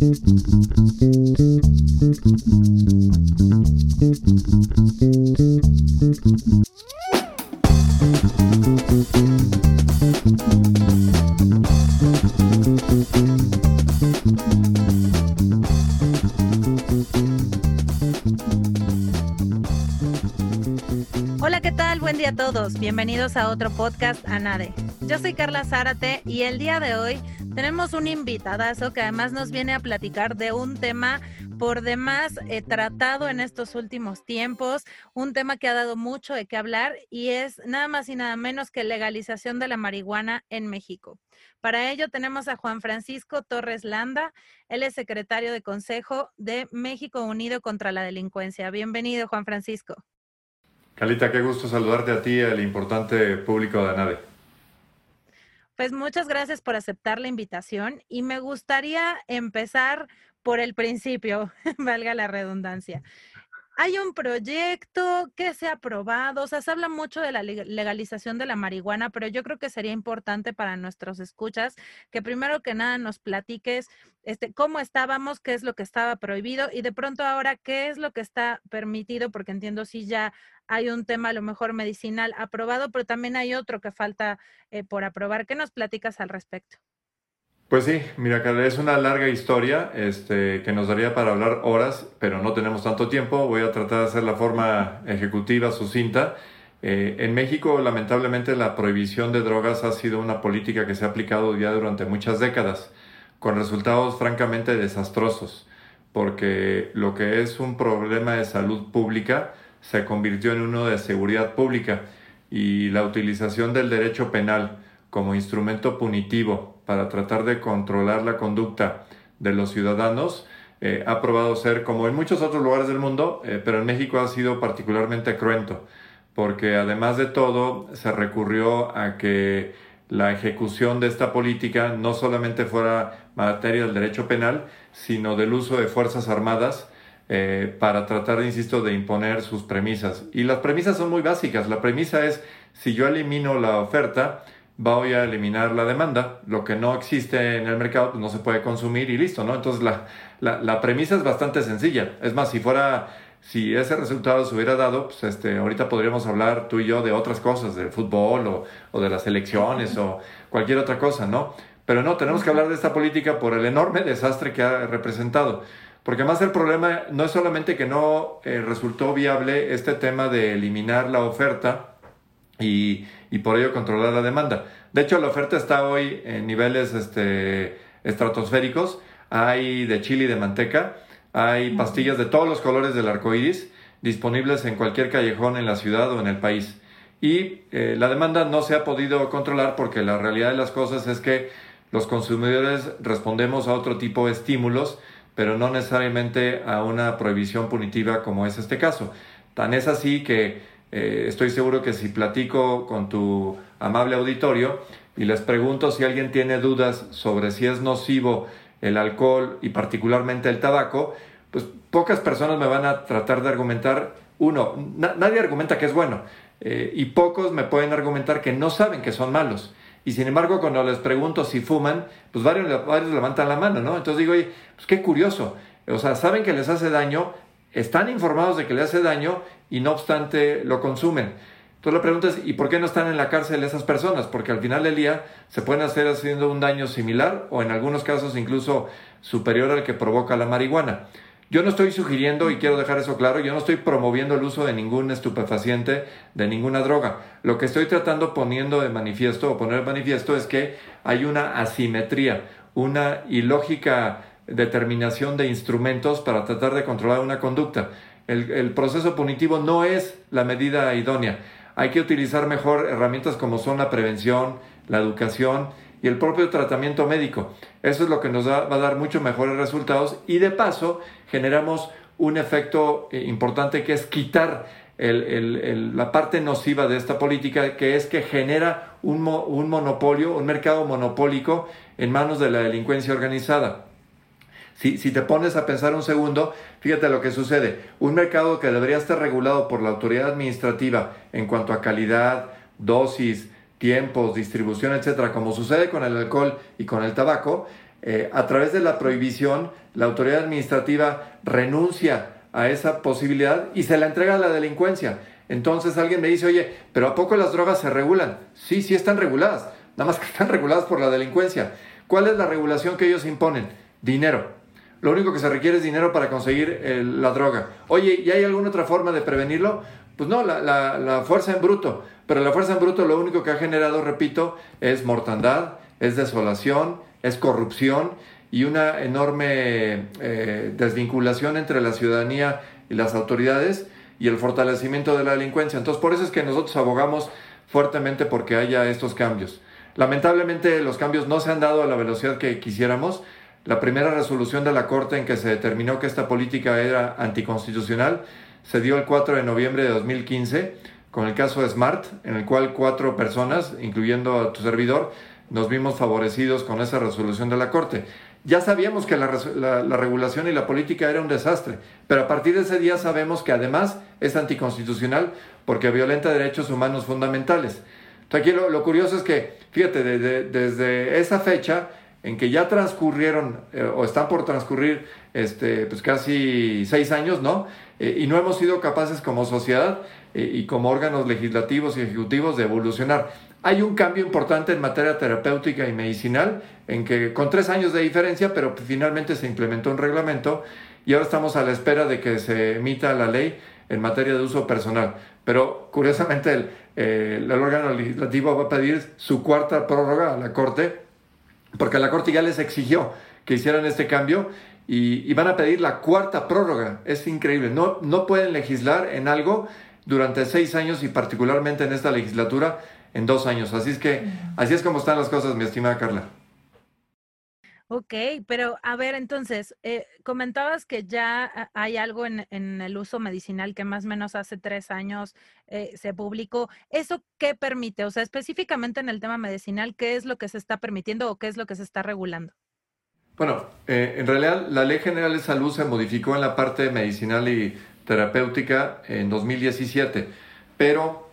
Hola, ¿qué tal? Buen día a todos. Bienvenidos a otro podcast ANADE. Yo soy Carla Zárate y el día de hoy tenemos un invitadazo que además nos viene a platicar de un tema por demás eh, tratado en estos últimos tiempos, un tema que ha dado mucho de qué hablar y es nada más y nada menos que legalización de la marihuana en México. Para ello tenemos a Juan Francisco Torres Landa, él es secretario de Consejo de México Unido contra la Delincuencia. Bienvenido, Juan Francisco. Calita, qué gusto saludarte a ti y al importante público de ANADE. Pues muchas gracias por aceptar la invitación y me gustaría empezar por el principio, valga la redundancia. Hay un proyecto que se ha aprobado, o sea, se habla mucho de la legalización de la marihuana, pero yo creo que sería importante para nuestros escuchas que primero que nada nos platiques este, cómo estábamos, qué es lo que estaba prohibido y de pronto ahora qué es lo que está permitido, porque entiendo si ya hay un tema a lo mejor medicinal aprobado, pero también hay otro que falta eh, por aprobar. ¿Qué nos platicas al respecto? Pues sí, mira, es una larga historia este, que nos daría para hablar horas, pero no tenemos tanto tiempo. Voy a tratar de hacer la forma ejecutiva, sucinta. Eh, en México, lamentablemente, la prohibición de drogas ha sido una política que se ha aplicado ya durante muchas décadas, con resultados francamente desastrosos, porque lo que es un problema de salud pública, se convirtió en uno de seguridad pública y la utilización del derecho penal como instrumento punitivo para tratar de controlar la conducta de los ciudadanos eh, ha probado ser, como en muchos otros lugares del mundo, eh, pero en México ha sido particularmente cruento, porque además de todo se recurrió a que la ejecución de esta política no solamente fuera materia del derecho penal, sino del uso de fuerzas armadas eh, para tratar, insisto, de imponer sus premisas. Y las premisas son muy básicas. La premisa es, si yo elimino la oferta, voy a eliminar la demanda. Lo que no existe en el mercado pues no se puede consumir y listo, ¿no? Entonces la, la, premisa es bastante sencilla. Es más, si fuera, si ese resultado se hubiera dado, pues este, ahorita podríamos hablar tú y yo de otras cosas, del fútbol o, o de las elecciones o cualquier otra cosa, ¿no? Pero no, tenemos que hablar de esta política por el enorme desastre que ha representado. Porque además el problema no es solamente que no eh, resultó viable este tema de eliminar la oferta y, por ello controlar la demanda. De hecho, la oferta está hoy en niveles este, estratosféricos. Hay de chile y de manteca, hay pastillas de todos los colores del arco iris disponibles en cualquier callejón en la ciudad o en el país. Y eh, la demanda no se ha podido controlar porque la realidad de las cosas es que los consumidores respondemos a otro tipo de estímulos pero no necesariamente a una prohibición punitiva como es este caso. Tan es así que eh, estoy seguro que si platico con tu amable auditorio y les pregunto si alguien tiene dudas sobre si es nocivo el alcohol y particularmente el tabaco, pues pocas personas me van a tratar de argumentar, uno, nadie argumenta que es bueno, eh, y pocos me pueden argumentar que no saben que son malos. Y sin embargo, cuando les pregunto si fuman, pues varios, levantan la mano, ¿no? Entonces digo, oye, pues qué curioso. O sea, saben que les hace daño, están informados de que les hace daño y no obstante lo consumen. Entonces la pregunta es, ¿y por qué no están en la cárcel esas personas? Porque al final del día se pueden hacer haciendo un daño similar o en algunos casos incluso superior al que provoca la marihuana. Yo no estoy sugiriendo, y quiero dejar eso claro, yo no estoy promoviendo el uso de ningún estupefaciente, de ninguna droga. Lo que estoy tratando poniendo de manifiesto o poner de manifiesto es que hay una asimetría, una ilógica determinación de instrumentos para tratar de controlar una conducta. El, proceso punitivo no es la medida idónea. Hay que utilizar mejor herramientas como son la prevención, la educación y el propio tratamiento médico. Eso es lo que nos va a dar mucho mejores resultados y de paso generamos un efecto eh, importante que es quitar la parte nociva de esta política, que es que genera un, un monopolio, un mercado monopólico en manos de la delincuencia organizada. Si, te pones a pensar un segundo, fíjate lo que sucede. Un mercado que debería estar regulado por la autoridad administrativa en cuanto a calidad, dosis, tiempos, distribución, etcétera, como sucede con el alcohol y con el tabaco, eh, a través de la prohibición, la autoridad administrativa renuncia a esa posibilidad y se la entrega a la delincuencia. Entonces alguien me dice, oye, pero ¿a poco las drogas se regulan? Sí, sí están reguladas, nada más que están reguladas por la delincuencia. ¿Cuál es la regulación que ellos imponen? Dinero. Lo único que se requiere es dinero para conseguir la droga. Oye, ¿y hay alguna otra forma de prevenirlo? Pues no, la, fuerza en bruto. Pero la fuerza en bruto lo único que ha generado, repito, es mortandad, es desolación, es corrupción y una enorme eh, desvinculación entre la ciudadanía y las autoridades y el fortalecimiento de la delincuencia. Entonces, por eso es que nosotros abogamos fuertemente porque haya estos cambios. Lamentablemente los cambios no se han dado a la velocidad que quisiéramos. La primera resolución de la Corte en que se determinó que esta política era anticonstitucional se dio el 4 de noviembre de 2015 con el caso Smart, en el cual cuatro personas, incluyendo a tu servidor, nos vimos favorecidos con esa resolución de la Corte. Ya sabíamos que la, regulación y la política era un desastre, pero a partir de ese día sabemos que además es anticonstitucional porque violenta derechos humanos fundamentales. Entonces aquí lo, curioso es que, fíjate, desde esa fecha en que ya transcurrieron eh, o están por transcurrir este, pues casi seis años, ¿no? Eh, y no hemos sido capaces como sociedad eh, y como órganos legislativos y ejecutivos de evolucionar. Hay un cambio importante en materia terapéutica y medicinal, en que con tres años de diferencia, pero finalmente se implementó un reglamento y ahora estamos a la espera de que se emita la ley en materia de uso personal. Pero curiosamente el, el órgano legislativo va a pedir su cuarta prórroga a la Corte, porque la Corte ya les exigió que hicieran este cambio y, van a pedir la cuarta prórroga. Es increíble. No, no pueden legislar en algo durante seis años y particularmente en esta legislatura en dos años. Así es que así es como están las cosas, mi estimada Carla. Ok, pero a ver, entonces, eh, comentabas que ya hay algo en, el uso medicinal que más o menos hace tres años eh, se publicó. ¿Eso qué permite? O sea, específicamente en el tema medicinal, ¿qué es lo que se está permitiendo o qué es lo que se está regulando? Bueno, eh, en realidad la Ley General de Salud se modificó en la parte medicinal y terapéutica en 2017, pero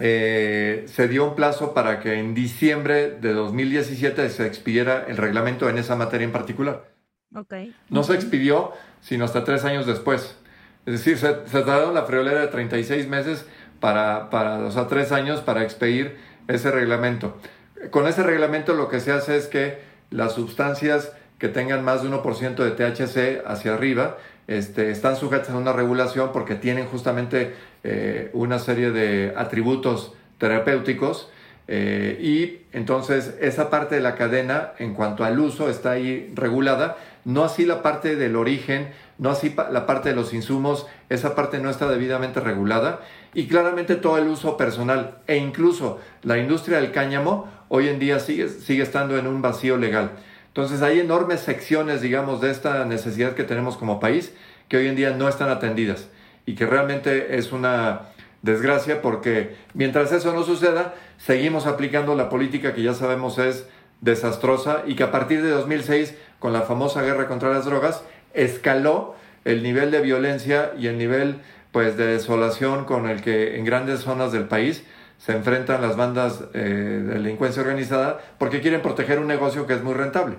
eh, se dio un plazo para que en diciembre de 2017 se expidiera el reglamento en esa materia en particular. Okay. No se expidió sino hasta tres años después. Es decir, se, se tardaron la friolera de 36 meses para, para, o sea, tres años para expedir ese reglamento. Con ese reglamento lo que se hace es que las sustancias que tengan más de 1% de THC hacia arriba este, están sujetas a una regulación porque tienen justamente eh, una serie de atributos terapéuticos eh, y entonces esa parte de la cadena en cuanto al uso está ahí regulada, no así la parte del origen, no así la parte de los insumos, esa parte no está debidamente regulada y claramente todo el uso personal e incluso la industria del cáñamo hoy en día sigue, sigue estando en un vacío legal. Entonces hay enormes secciones, digamos, de esta necesidad que tenemos como país que hoy en día no están atendidas y que realmente es una desgracia porque mientras eso no suceda, seguimos aplicando la política que ya sabemos es desastrosa y que a partir de 2006, con la famosa guerra contra las drogas, escaló el nivel de violencia y el nivel pues de desolación con el que en grandes zonas del país se enfrentan las bandas eh, de delincuencia organizada porque quieren proteger un negocio que es muy rentable.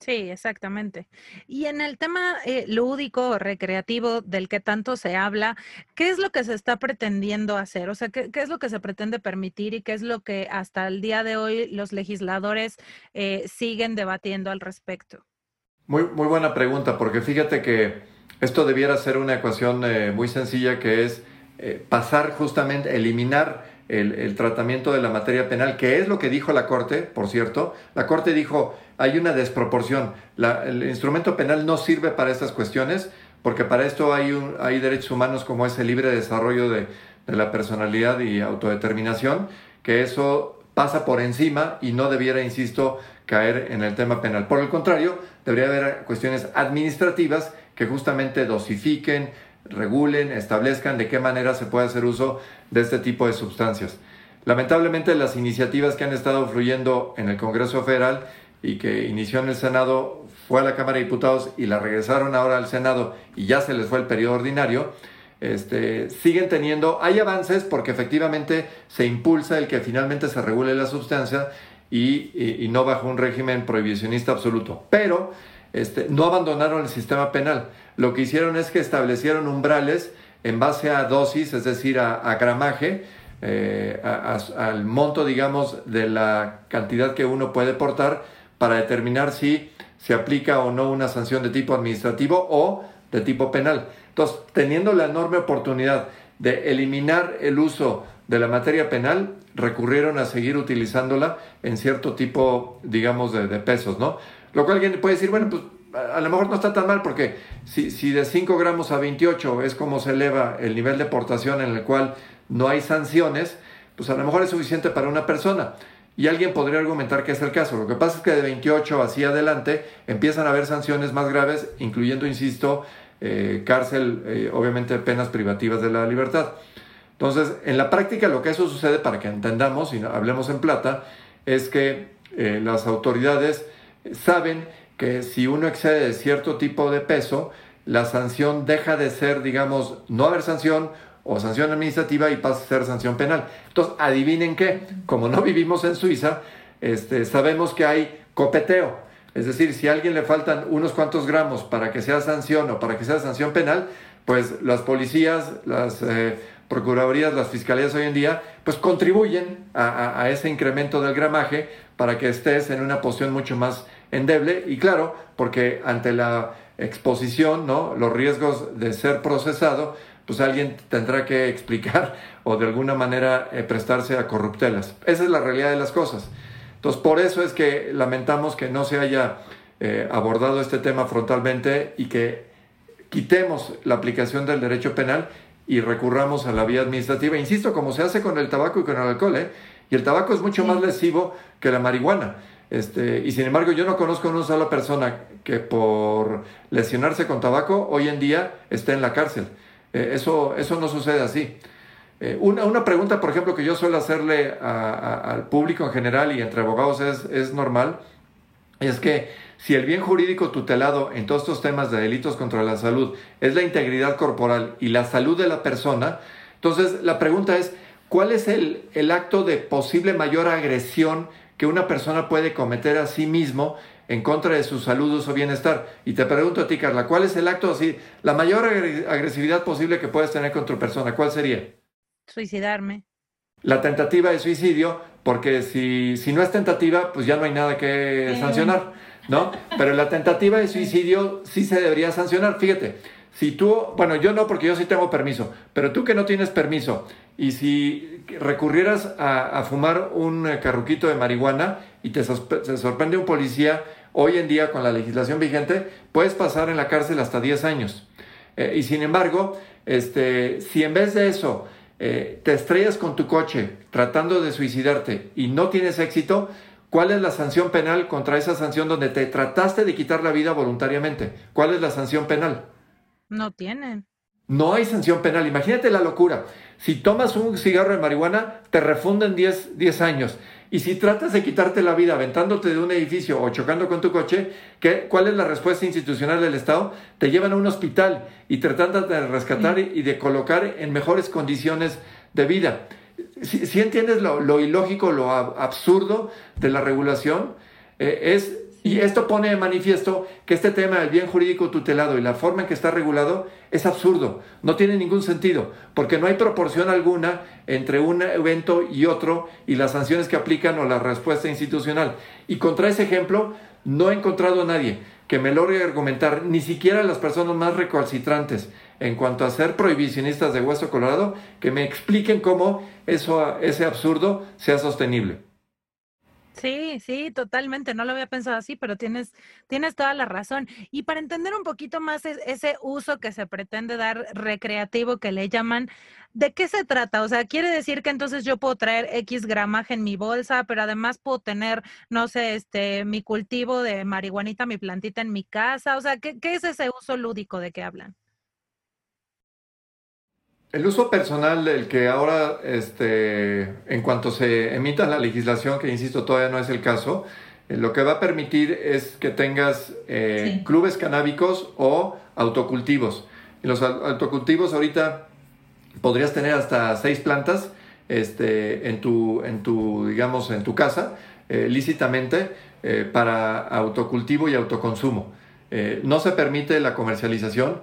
Sí, exactamente. Y en el tema eh, lúdico, recreativo, del que tanto se habla, ¿qué es lo que se está pretendiendo hacer? O sea, ¿qué, es lo que se pretende permitir y qué es lo que hasta el día de hoy los legisladores eh, siguen debatiendo al respecto? Muy, muy buena pregunta, porque fíjate que esto debiera ser una ecuación muy sencilla que es eh, pasar justamente, eliminar el, tratamiento de la materia penal, que es lo que dijo la Corte, por cierto. La Corte dijo, hay una desproporción. el instrumento penal no sirve para estas cuestiones, porque para esto hay, hay derechos humanos como ese libre desarrollo de, de la personalidad y autodeterminación, que eso pasa por encima y no debiera, insisto, caer en el tema penal. Por el contrario, debería haber cuestiones administrativas que justamente dosifiquen, regulen, establezcan de qué manera se puede hacer uso de este tipo de sustancias. Lamentablemente las iniciativas que han estado fluyendo en el Congreso Federal y que inició en el Senado fue a la Cámara de Diputados y la regresaron ahora al Senado y ya se les fue el periodo ordinario, este, siguen teniendo, hay avances porque efectivamente se impulsa el que finalmente se regule la sustancia y, no bajo un régimen prohibicionista absoluto. Pero este, no abandonaron el sistema penal. Lo que hicieron es que establecieron umbrales en base a dosis, es decir, a, gramaje, eh, al monto, digamos, de la cantidad que uno puede portar para determinar si se aplica o no una sanción de tipo administrativo o de tipo penal. Entonces, teniendo la enorme oportunidad de eliminar el uso de la materia penal, recurrieron a seguir utilizándola en cierto tipo, digamos, de, pesos, ¿no? Lo cual alguien puede decir, bueno, pues a lo mejor no está tan mal porque si, si de 5 gramos a 28 es como se eleva el nivel de portación en el cual no hay sanciones, pues a lo mejor es suficiente para una persona. Y alguien podría argumentar que es el caso. Lo que pasa es que de 28 hacia adelante empiezan a haber sanciones más graves, incluyendo, insisto, eh, cárcel, eh, obviamente penas privativas de la libertad. Entonces, en la práctica lo que eso sucede, para que entendamos y hablemos en plata, es que eh, las autoridades saben que si uno excede de cierto tipo de peso, la sanción deja de ser, digamos, no haber sanción o sanción administrativa y pasa a ser sanción penal. Entonces, adivinen qué, como no vivimos en Suiza, este, sabemos que hay copeteo. Es decir, si a alguien le faltan unos cuantos gramos para que sea sanción o para que sea sanción penal, pues las policías, las eh, procuradurías, las fiscalías hoy en día, pues contribuyen a, ese incremento del gramaje para que estés en una posición mucho más endeble y claro, porque ante la exposición, ¿no? los riesgos de ser procesado, pues alguien tendrá que explicar o de alguna manera eh, prestarse a corruptelas. Esa es la realidad de las cosas. Entonces, por eso es que lamentamos que no se haya eh, abordado este tema frontalmente y que quitemos la aplicación del derecho penal y recurramos a la vía administrativa, insisto, como se hace con el tabaco y con el alcohol, ¿eh? y el tabaco es mucho más lesivo que la marihuana. Este, y sin embargo, yo no conozco a una sola persona que por lesionarse con tabaco hoy en día esté en la cárcel. Eh, eso, eso no sucede así. Eh, una, una, pregunta, por ejemplo, que yo suelo hacerle al público en general y entre abogados es, es normal, es que si el bien jurídico tutelado en todos estos temas de delitos contra la salud es la integridad corporal y la salud de la persona, entonces la pregunta es, ¿cuál es el, el acto de posible mayor agresión que una persona puede cometer a sí mismo en contra de su salud o su bienestar? Y te pregunto a ti, Carla, ¿cuál es el acto así, la mayor agresividad posible que puedes tener contra tu persona? ¿Cuál sería? Suicidarme. La tentativa de suicidio, porque si, si no es tentativa, pues ya no hay nada que sancionar. ¿no? Pero la tentativa de suicidio sí se debería sancionar. Fíjate, si tú, bueno, yo no porque yo sí tengo permiso, pero tú que no tienes permiso y si recurrieras a, fumar un carruquito de marihuana y te, sorprende un policía hoy en día con la legislación vigente, puedes pasar en la cárcel hasta 10 años. Eh, y sin embargo, este, si en vez de eso eh, te estrellas con tu coche tratando de suicidarte y no tienes éxito, ¿Cuál es la sanción penal contra esa sanción donde te trataste de quitar la vida voluntariamente? ¿Cuál es la sanción penal? No tienen. No hay sanción penal. Imagínate la locura. Si tomas un cigarro de marihuana, te refunden 10, 10 años. Y si tratas de quitarte la vida aventándote de un edificio o chocando con tu coche, ¿qué, ¿cuál es la respuesta institucional del Estado? Te llevan a un hospital y te tratan de rescatar y de colocar en mejores condiciones de vida si, entiendes lo, ilógico, lo absurdo de la regulación, eh, es, y esto pone de manifiesto que este tema del bien jurídico tutelado y la forma en que está regulado es absurdo, no tiene ningún sentido, porque no hay proporción alguna entre un evento y otro y las sanciones que aplican o la respuesta institucional. Y contra ese ejemplo no he encontrado a nadie que me logre argumentar, ni siquiera las personas más recalcitrantes en cuanto a ser prohibicionistas de hueso colorado, que me expliquen cómo eso, ese absurdo sea sostenible. Sí, sí, totalmente. No lo había pensado así, pero tienes, tienes toda la razón. Y para entender un poquito más ese uso que se pretende dar recreativo que le llaman, ¿de qué se trata? O sea, quiere decir que entonces yo puedo traer X gramaje en mi bolsa, pero además puedo tener, no sé, este, mi cultivo de marihuanita, mi plantita en mi casa. O sea, ¿qué, qué es ese uso lúdico de que hablan? El uso personal del que ahora, este, en cuanto se emita la legislación, que insisto todavía no es el caso, eh, lo que va a permitir es que tengas eh, clubes canábicos o autocultivos. En los autocultivos ahorita podrías tener hasta seis plantas este, en, tu, en tu, digamos, en tu casa. eh, lícitamente eh, para autocultivo y autoconsumo. no se permite la comercialización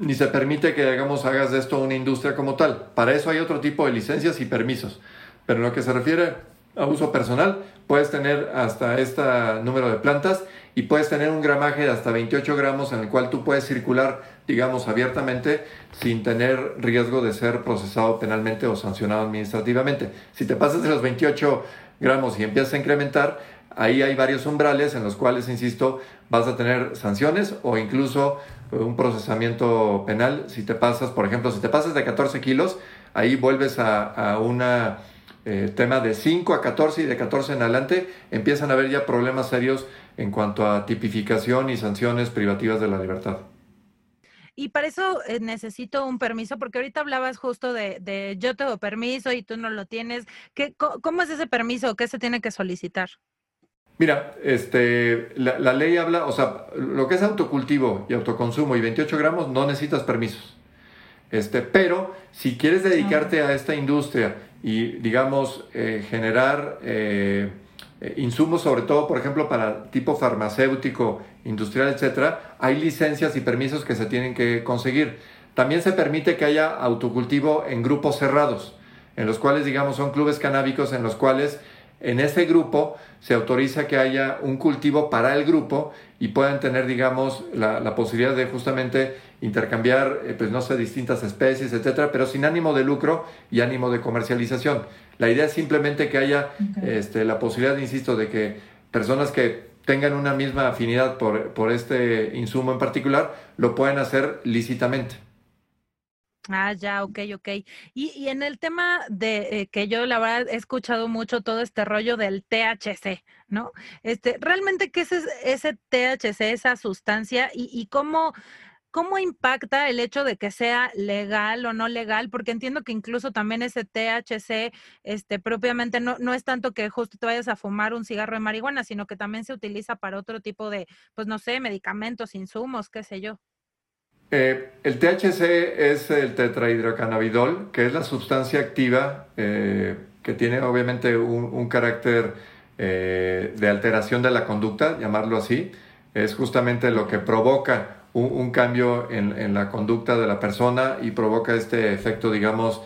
ni se permite que digamos, hagas de esto una industria como tal. Para eso hay otro tipo de licencias y permisos. Pero en lo que se refiere a uso personal, puedes tener hasta este número de plantas y puedes tener un gramaje de hasta 28 gramos en el cual tú puedes circular, digamos, abiertamente sin tener riesgo de ser procesado penalmente o sancionado administrativamente. Si te pasas de los 28 gramos y empiezas a incrementar, ahí hay varios umbrales en los cuales, insisto, vas a tener sanciones o incluso un procesamiento penal. Si te pasas, por ejemplo, si te pasas de 14 kilos, ahí vuelves a, a una eh, tema de 5 a 14 y de 14 en adelante, empiezan a haber ya problemas serios en cuanto a tipificación y sanciones privativas de la libertad. Y para eso eh, necesito un permiso, porque ahorita hablabas justo de, yo tengo permiso y tú no lo tienes. ¿Qué, ¿Cómo es ese permiso? ¿Qué se tiene que solicitar? Mira, este, la, la, ley habla, o sea, lo que es autocultivo y autoconsumo y 28 gramos no necesitas permisos. Este, pero si quieres dedicarte a esta industria y, digamos, eh, generar eh, eh, insumos, sobre todo, por ejemplo, para tipo farmacéutico, industrial, etcétera, hay licencias y permisos que se tienen que conseguir. También se permite que haya autocultivo en grupos cerrados, en los cuales, digamos, son clubes canábicos en los cuales en ese grupo se autoriza que haya un cultivo para el grupo y puedan tener, digamos, la, posibilidad de justamente intercambiar, eh, pues no sé, distintas especies, etcétera, pero sin ánimo de lucro y ánimo de comercialización. La idea es simplemente que haya este, la posibilidad, insisto, de que personas que tengan una misma afinidad por, por este insumo en particular lo puedan hacer lícitamente. Ah, ya, ok, ok. Y, y en el tema de eh, que yo la verdad he escuchado mucho todo este rollo del THC, ¿no? Este, realmente, ¿qué es ese THC, esa sustancia y, y cómo, cómo impacta el hecho de que sea legal o no legal? Porque entiendo que incluso también ese THC, este, propiamente no, no es tanto que justo te vayas a fumar un cigarro de marihuana, sino que también se utiliza para otro tipo de, pues no sé, medicamentos, insumos, qué sé yo. Eh, el THC es el tetrahidrocannabidol, que es la sustancia activa eh, que tiene obviamente un, carácter eh, de alteración de la conducta, llamarlo así. Es justamente lo que provoca un, cambio en, la conducta de la persona y provoca este efecto, digamos,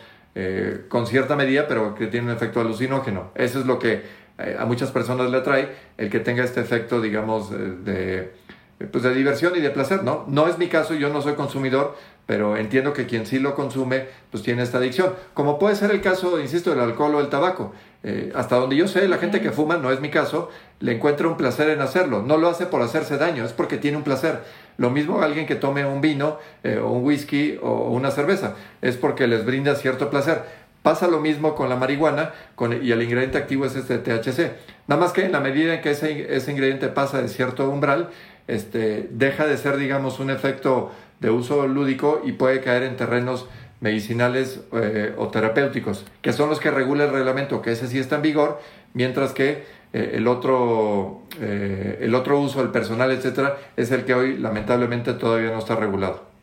con cierta medida, pero que tiene un efecto alucinógeno. Eso es lo que a muchas personas le atrae, el que tenga este efecto, digamos, de eh, pues de diversión y de placer, ¿no? No es mi caso, yo no soy consumidor, pero entiendo que quien sí lo consume, pues tiene esta adicción. Como puede ser el caso, insisto, del alcohol o el tabaco. Eh, hasta donde yo sé, la gente que fuma, no es mi caso, le encuentra un placer en hacerlo. No lo hace por hacerse daño, es porque tiene un placer. Lo mismo alguien que tome un vino eh, o un whisky o una cerveza, es porque les brinda cierto placer. Pasa lo mismo con la marihuana con, y el ingrediente activo es este THC. Nada más que en la medida en que ese, ese ingrediente pasa de cierto umbral, este, deja de ser, digamos, un efecto de uso lúdico y puede caer en terrenos medicinales eh, o terapéuticos, que son los que regula el reglamento, que ese sí está en vigor, mientras que eh, el, otro, eh, el otro uso, el personal, etcétera, es el que hoy lamentablemente todavía no está regulado.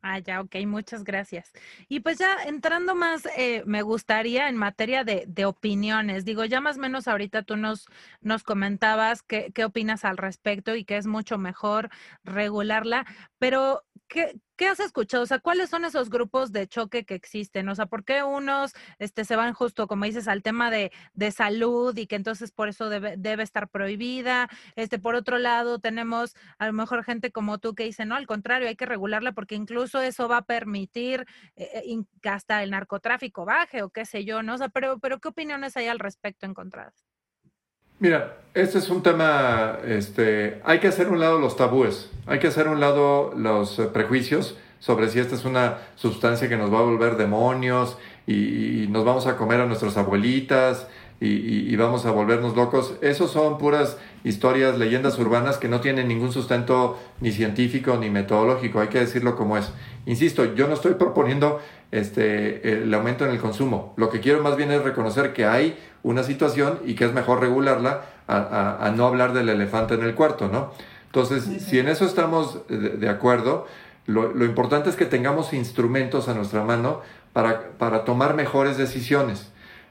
Ah, ya, ok, muchas gracias. Y pues ya entrando más, eh, me gustaría en materia de, de, opiniones, digo, ya más o menos ahorita tú nos, nos comentabas qué, qué opinas al respecto y que es mucho mejor regularla, pero ¿qué, ¿qué has escuchado? O sea, ¿cuáles son esos grupos de choque que existen? O sea, ¿por qué unos este, se van justo, como dices, al tema de, salud y que entonces por eso debe, debe, estar prohibida? Este, por otro lado, tenemos a lo mejor gente como tú que dice, no, al contrario, hay que regularla porque incluso eso va a permitir eh, que hasta el narcotráfico baje o qué sé yo, ¿no? O sea, pero, pero ¿qué opiniones hay al respecto encontradas? Mira, este es un tema, este, hay que hacer un lado los tabúes, hay que hacer un lado los eh, prejuicios sobre si esta es una sustancia que nos va a volver demonios y, nos vamos a comer a nuestras abuelitas y, vamos a volvernos locos. Esos son puras historias, leyendas urbanas que no tienen ningún sustento ni científico ni metodológico, hay que decirlo como es. Insisto, yo no estoy proponiendo este, el aumento en el consumo. Lo que quiero más bien es reconocer que hay una situación y que es mejor regularla a, no hablar del elefante en el cuarto, ¿no? Entonces, si en eso estamos de, acuerdo, lo, importante es que tengamos instrumentos a nuestra mano para, para tomar mejores decisiones.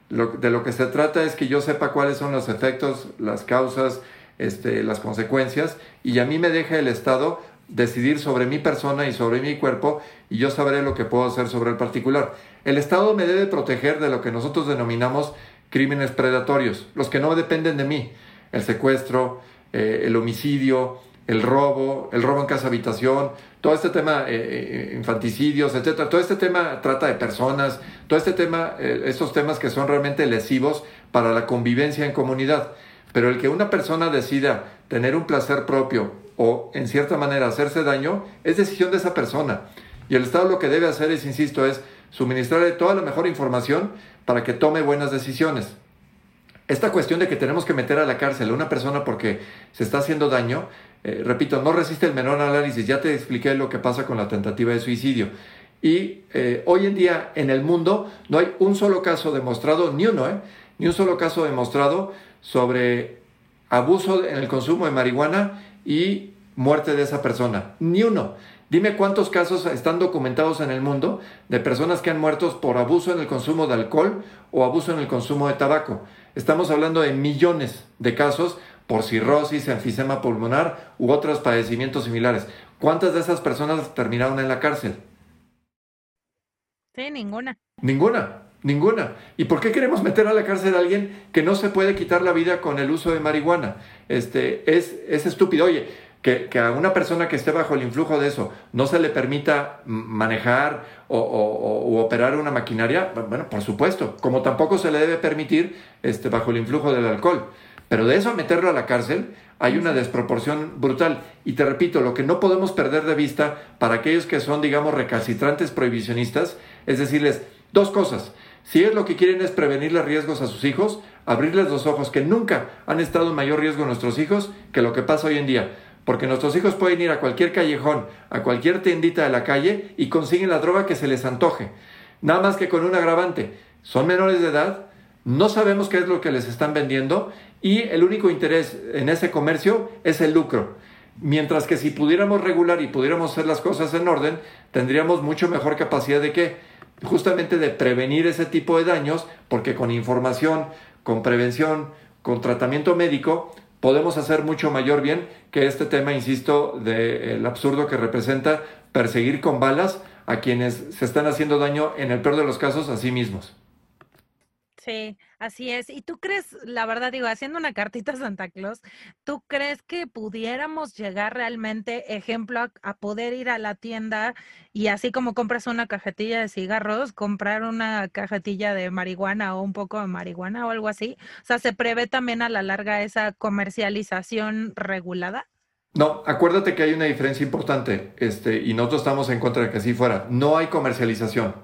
de lo que se trata es que yo sepa cuáles son los efectos, las causas, este, las consecuencias, y a mí me deja el Estado decidir sobre mi persona y sobre mi cuerpo, y yo sabré lo que puedo hacer sobre el particular. El Estado me debe proteger de lo que nosotros denominamos crímenes predatorios, los que no dependen de mí, el secuestro, eh, el homicidio, el robo, el robo en casa habitación, todo este tema, eh, eh, infanticidios, etcétera, todo este tema trata de personas, todo este tema, estos temas que son realmente lesivos para la convivencia en comunidad. Pero el que una persona decida tener un placer propio o en cierta manera hacerse daño es decisión de esa persona. Y el Estado lo que debe hacer es, insisto, es suministrarle toda la mejor información para que tome buenas decisiones. Esta cuestión de que tenemos que meter a la cárcel a una persona porque se está haciendo daño, eh, repito, no resiste el menor análisis. Ya te expliqué lo que pasa con la tentativa de suicidio. Y eh, hoy en día en el mundo no hay un solo caso demostrado, ni uno, ¿eh? ni un solo caso demostrado sobre abuso en el consumo de marihuana y muerte de esa persona. Ni uno. Dime cuántos casos están documentados en el mundo de personas que han muerto por abuso en el consumo de alcohol o abuso en el consumo de tabaco. Estamos hablando de millones de casos por cirrosis, enfisema pulmonar u otros padecimientos similares. ¿Cuántas de esas personas terminaron en la cárcel? Sí, ninguna. Ninguna, ninguna. ¿Y por qué queremos meter a la cárcel a alguien que no se puede quitar la vida con el uso de marihuana? Este, es, es estúpido. Oye, que, a una persona que esté bajo el influjo de eso no se le permita manejar o, operar una maquinaria, bueno, por supuesto, como tampoco se le debe permitir este, bajo el influjo del alcohol. Pero de eso a meterlo a la cárcel hay una desproporción brutal. Y te repito, lo que no podemos perder de vista para aquellos que son, digamos, recalcitrantes prohibicionistas, es decirles dos cosas. Si es lo que quieren es prevenirle riesgos a sus hijos, abrirles los ojos que nunca han estado en mayor riesgo nuestros hijos que lo que pasa hoy en día porque nuestros hijos pueden ir a cualquier callejón, a cualquier tiendita de la calle y consiguen la droga que se les antoje. Nada más que con un agravante. Son menores de edad, no sabemos qué es lo que les están vendiendo y el único interés en ese comercio es el lucro. Mientras que si pudiéramos regular y pudiéramos hacer las cosas en orden, tendríamos mucho mejor capacidad de que justamente de prevenir ese tipo de daños, porque con información, con prevención, con tratamiento médico, podemos hacer mucho mayor bien que este tema, insisto, del absurdo que representa perseguir con balas a quienes se están haciendo daño, en el peor de los casos, a sí mismos. Sí, así es. ¿Y tú crees, la verdad digo, haciendo una cartita a Santa Claus, ¿tú crees que pudiéramos llegar realmente, ejemplo, a, poder ir a la tienda y así como compras una cajetilla de cigarros, comprar una cajetilla de marihuana o un poco de marihuana o algo así? O sea, ¿se prevé también a la larga esa comercialización regulada? No, acuérdate que hay una diferencia importante, este, y nosotros estamos en contra de que así fuera. No hay comercialización.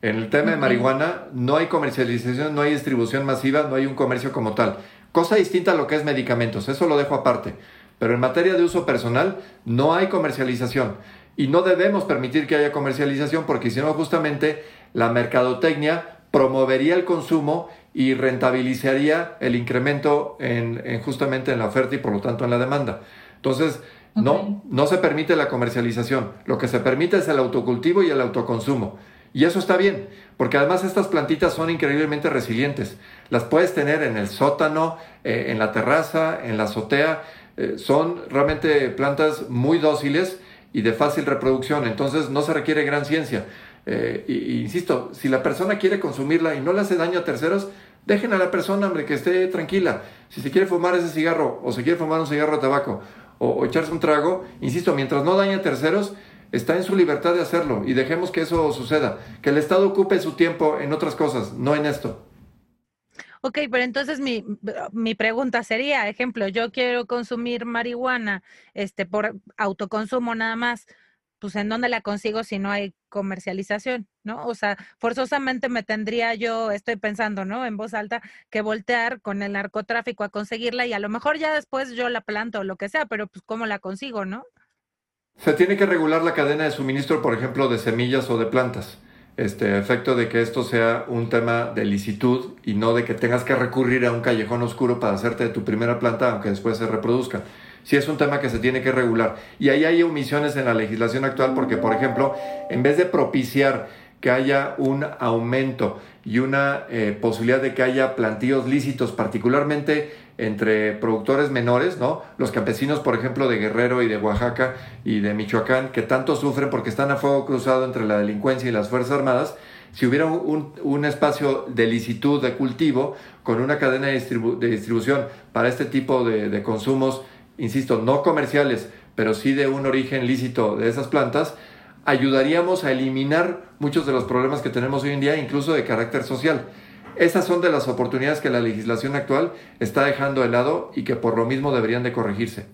En el tema de marihuana no hay comercialización, no hay distribución masiva, no hay un comercio como tal. Cosa distinta a lo que es medicamentos, eso lo dejo aparte. Pero en materia de uso personal no hay comercialización. Y no debemos permitir que haya comercialización porque si no justamente la mercadotecnia promovería el consumo y rentabilizaría el incremento en, justamente en la oferta y por lo tanto en la demanda. Entonces, no, no se permite la comercialización. Lo que se permite es el autocultivo y el autoconsumo. Y eso está bien, porque además estas plantitas son increíblemente resilientes. Las puedes tener en el sótano, eh, en la terraza, en la azotea. Eh, son realmente plantas muy dóciles y de fácil reproducción, entonces no se requiere gran ciencia. Eh, y, insisto, si la persona quiere consumirla y no le hace daño a terceros, dejen a la persona, hombre, que esté tranquila. Si se quiere fumar ese cigarro o se quiere fumar un cigarro de tabaco o, echarse un trago, insisto, mientras no dañe a terceros, está en su libertad de hacerlo y dejemos que eso suceda, que el Estado ocupe su tiempo en otras cosas, no en esto. Ok, pero entonces mi, mi, pregunta sería, ejemplo, yo quiero consumir marihuana este, por autoconsumo nada más, pues ¿en dónde la consigo si no hay comercialización? ¿No? O sea, forzosamente me tendría yo, estoy pensando, ¿no? En voz alta, que voltear con el narcotráfico a conseguirla y a lo mejor ya después yo la planto o lo que sea, pero pues ¿cómo la consigo, no? Se tiene que regular la cadena de suministro, por ejemplo, de semillas o de plantas. Este efecto de que esto sea un tema de licitud y no de que tengas que recurrir a un callejón oscuro para hacerte de tu primera planta, aunque después se reproduzca. Sí es un tema que se tiene que regular. Y ahí hay omisiones en la legislación actual porque, por ejemplo, en vez de propiciar que haya un aumento y una eh, posibilidad de que haya plantíos lícitos, particularmente entre productores menores, ¿no? Los campesinos, por ejemplo, de Guerrero y de Oaxaca y de Michoacán, que tanto sufren porque están a fuego cruzado entre la delincuencia y las Fuerzas Armadas, si hubiera un, espacio de licitud de cultivo con una cadena de, distribución para este tipo de consumos, insisto, no comerciales, pero sí de un origen lícito de esas plantas, ayudaríamos a eliminar muchos de los problemas que tenemos hoy en día, incluso de carácter social. Esas son de las oportunidades que la legislación actual está dejando de lado y que por lo mismo deberían de corregirse.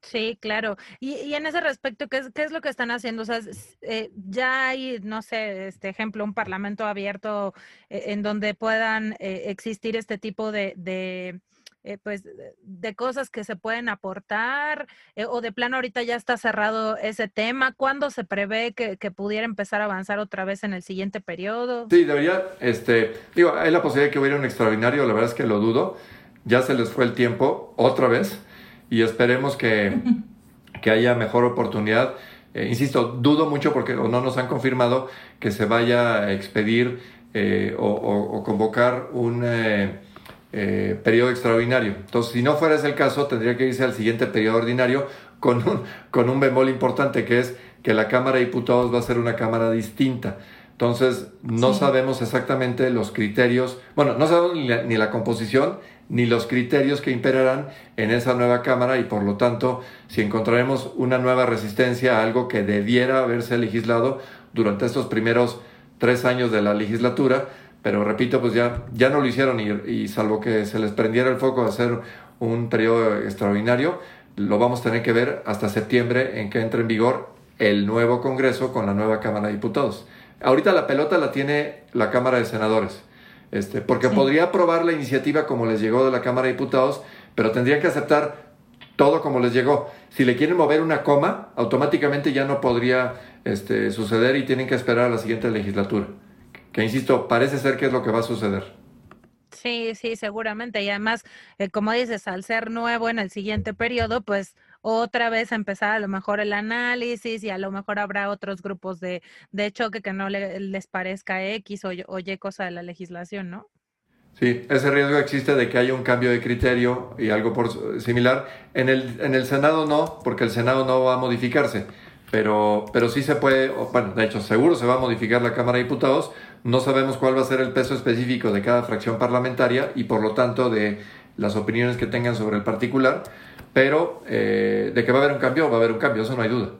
Sí, claro. Y, en ese respecto, ¿qué es, ¿qué es, lo que están haciendo? O sea, eh, ya hay, no sé, este ejemplo, un parlamento abierto eh, en donde puedan eh, existir este tipo de, eh, pues, de cosas que se pueden aportar eh, o de plano ahorita ya está cerrado ese tema? ¿Cuándo se prevé que, pudiera empezar a avanzar otra vez en el siguiente periodo? Sí, debería, este, digo, hay la posibilidad de que hubiera un extraordinario, la verdad es que lo dudo, ya se les fue el tiempo otra vez y esperemos que, que haya mejor oportunidad. Eh, insisto, dudo mucho porque no nos han confirmado que se vaya a expedir o, convocar un eh, periodo extraordinario. Entonces, si no fuera ese el caso, tendría que irse al siguiente periodo ordinario con un, con un bemol importante, que es que la Cámara de Diputados va a ser una Cámara distinta. Entonces, no sabemos exactamente los criterios, bueno, no sabemos ni la, composición ni los criterios que imperarán en esa nueva Cámara y por lo tanto, si encontraremos una nueva resistencia a algo que debiera haberse legislado durante estos primeros tres años de la legislatura, pero repito, pues ya, ya no lo hicieron y, salvo que se les prendiera el foco de hacer un periodo extraordinario, lo vamos a tener que ver hasta septiembre en que entre en vigor el nuevo Congreso con la nueva Cámara de Diputados. Ahorita la pelota la tiene la Cámara de Senadores, este, porque podría aprobar la iniciativa como les llegó de la Cámara de Diputados, pero tendrían que aceptar todo como les llegó. Si le quieren mover una coma, automáticamente ya no podría este, suceder y tienen que esperar a la siguiente legislatura que insisto, parece ser que es lo que va a suceder. Sí, sí, seguramente. Y además, eh, como dices, al ser nuevo en el siguiente periodo, pues otra vez empezar a lo mejor el análisis y a lo mejor habrá otros grupos de, de choque que no les parezca X o, o Y cosa de la legislación, ¿no? Sí, ese riesgo existe de que haya un cambio de criterio y algo por similar. En el, en el Senado no, porque el Senado no va a modificarse, pero, pero sí se puede, bueno, de hecho seguro se va a modificar la Cámara de Diputados, no sabemos cuál va a ser el peso específico de cada fracción parlamentaria y por lo tanto de las opiniones que tengan sobre el particular, pero eh, de que va a haber un cambio, va a haber un cambio, eso no hay duda.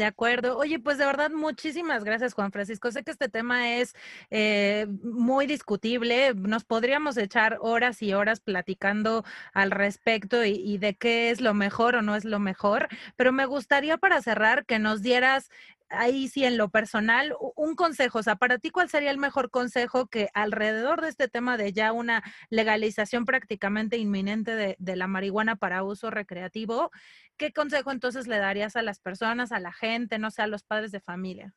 De acuerdo. Oye, pues de verdad, muchísimas gracias, Juan Francisco. Sé que este tema es eh, muy discutible. Nos podríamos echar horas y horas platicando al respecto y, y, de qué es lo mejor o no es lo mejor, pero me gustaría para cerrar que nos dieras ahí sí en lo personal, un consejo, o sea, para ti, ¿cuál sería el mejor consejo que alrededor de este tema de ya una legalización prácticamente inminente de, la marihuana para uso recreativo, qué consejo entonces le darías a las personas, a la gente, no sé, a los padres de familia?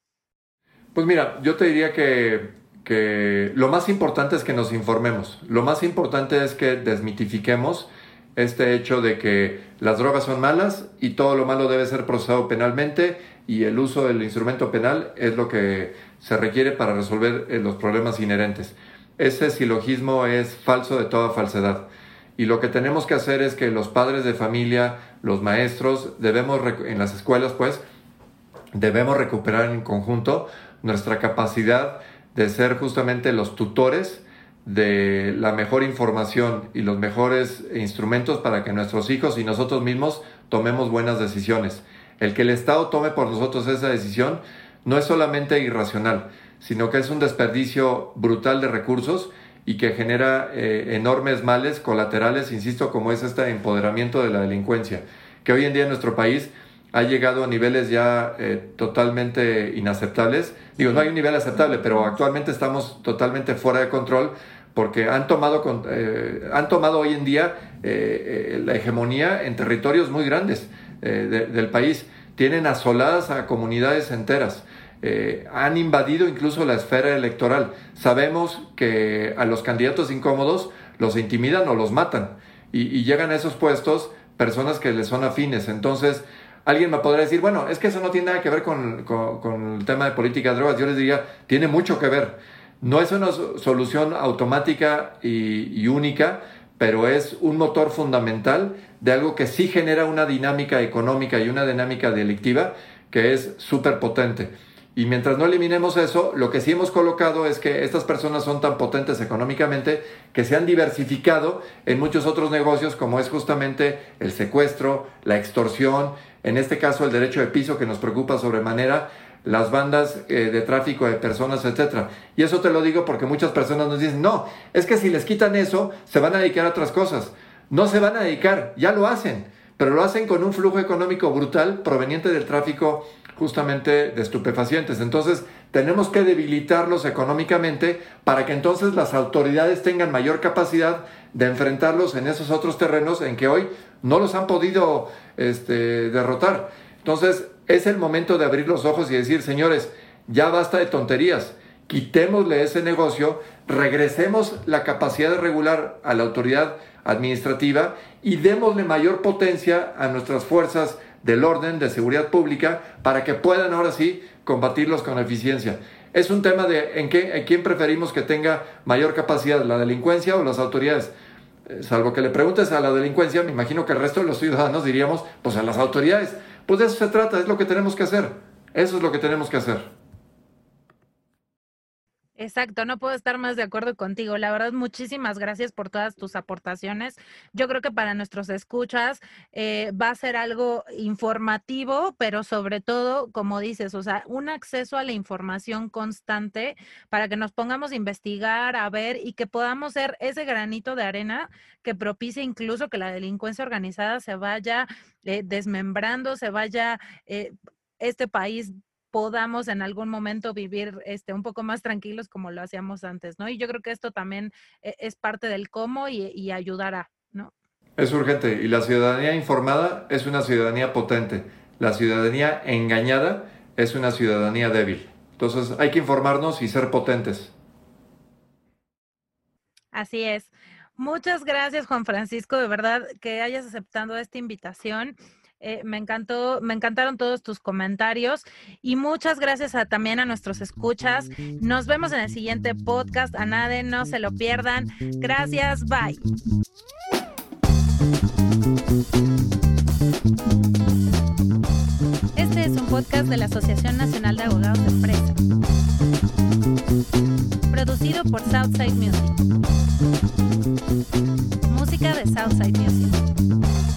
Pues mira, yo te diría que, que lo más importante es que nos informemos, lo más importante es que desmitifiquemos este hecho de que las drogas son malas y todo lo malo debe ser procesado penalmente y el uso del instrumento penal es lo que se requiere para resolver eh, los problemas inherentes. Ese silogismo es falso de toda falsedad. Y lo que tenemos que hacer es que los padres de familia, los maestros, debemos, en las escuelas pues, debemos recuperar en conjunto nuestra capacidad de ser justamente los tutores de la mejor información y los mejores instrumentos para que nuestros hijos y nosotros mismos tomemos buenas decisiones. El que el Estado tome por nosotros esa decisión no es solamente irracional, sino que es un desperdicio brutal de recursos y que genera eh, enormes males colaterales, insisto, como es este empoderamiento de la delincuencia, que hoy en día en nuestro país ha llegado a niveles ya eh, totalmente inaceptables. Digo, no hay un nivel aceptable, pero actualmente estamos totalmente fuera de control porque han tomado, eh, han tomado hoy en día la hegemonía en territorios muy grandes. Eh, del país. Tienen asoladas a comunidades enteras. Eh, han invadido incluso la esfera electoral. Sabemos que a los candidatos incómodos los intimidan o los matan y, llegan a esos puestos personas que les son afines. Entonces, Alguien me podrá decir, bueno, es que eso no tiene nada que ver con, el tema de política de drogas. Yo les diría, tiene mucho que ver. No es una solución automática y, única, pero es un motor fundamental de algo que sí genera una dinámica económica y una dinámica delictiva que es súper potente. Y mientras no eliminemos eso, lo que sí hemos colocado es que estas personas son tan potentes económicamente que se han diversificado en muchos otros negocios como es justamente el secuestro, la extorsión, en este caso el derecho de piso que nos preocupa sobremanera, las bandas eh, de tráfico de personas, etc. Y eso te lo digo porque muchas personas nos dicen, no, es que si les quitan eso, se van a dedicar a otras cosas. No se van a dedicar, ya lo hacen, pero lo hacen con un flujo económico brutal proveniente del tráfico justamente de estupefacientes. Entonces, tenemos que debilitarlos económicamente para que entonces las autoridades tengan mayor capacidad de enfrentarlos en esos otros terrenos en que hoy no los han podido este, derrotar. Entonces, es el momento de abrir los ojos y decir, señores, ya basta de tonterías, quitémosle ese negocio, regresemos la capacidad de regular a la autoridad administrativa y démosle mayor potencia a nuestras fuerzas del orden de seguridad pública para que puedan ahora sí combatirlos con eficiencia. Es un tema de en, qué, en quién preferimos que tenga mayor capacidad, la delincuencia o las autoridades. Eh, salvo que le preguntes a la delincuencia, me imagino que el resto de los ciudadanos diríamos, pues a las autoridades. Pues de eso se trata, es lo que tenemos que hacer. Eso es lo que tenemos que hacer. Exacto, no puedo estar más de acuerdo contigo. La verdad, muchísimas gracias por todas tus aportaciones. Yo creo que para nuestros escuchas eh, va a ser algo informativo, pero sobre todo, como dices, o sea, un acceso a la información constante para que nos pongamos a investigar, a ver y que podamos ser ese granito de arena que propicie incluso que la delincuencia organizada se vaya eh, desmembrando, se vaya... Eh, este país podamos en algún momento vivir este, un poco más tranquilos como lo hacíamos antes, ¿no? Y yo creo que esto también e, es parte del cómo y, ayudará, ¿no? Es urgente y la ciudadanía informada es una ciudadanía potente. La ciudadanía engañada es una ciudadanía débil. Entonces hay que informarnos y ser potentes. Así es. Muchas gracias, Juan Francisco, de verdad que hayas aceptado esta invitación. Eh, me encantó, me encantaron todos tus comentarios y muchas gracias también a nuestros escuchas. Nos vemos en el siguiente podcast. A nadie, no se lo pierdan. Gracias, bye. Este es un podcast de la Asociación Nacional de Abogados de Empresa. Producido por Southside Music. Música de Southside Music.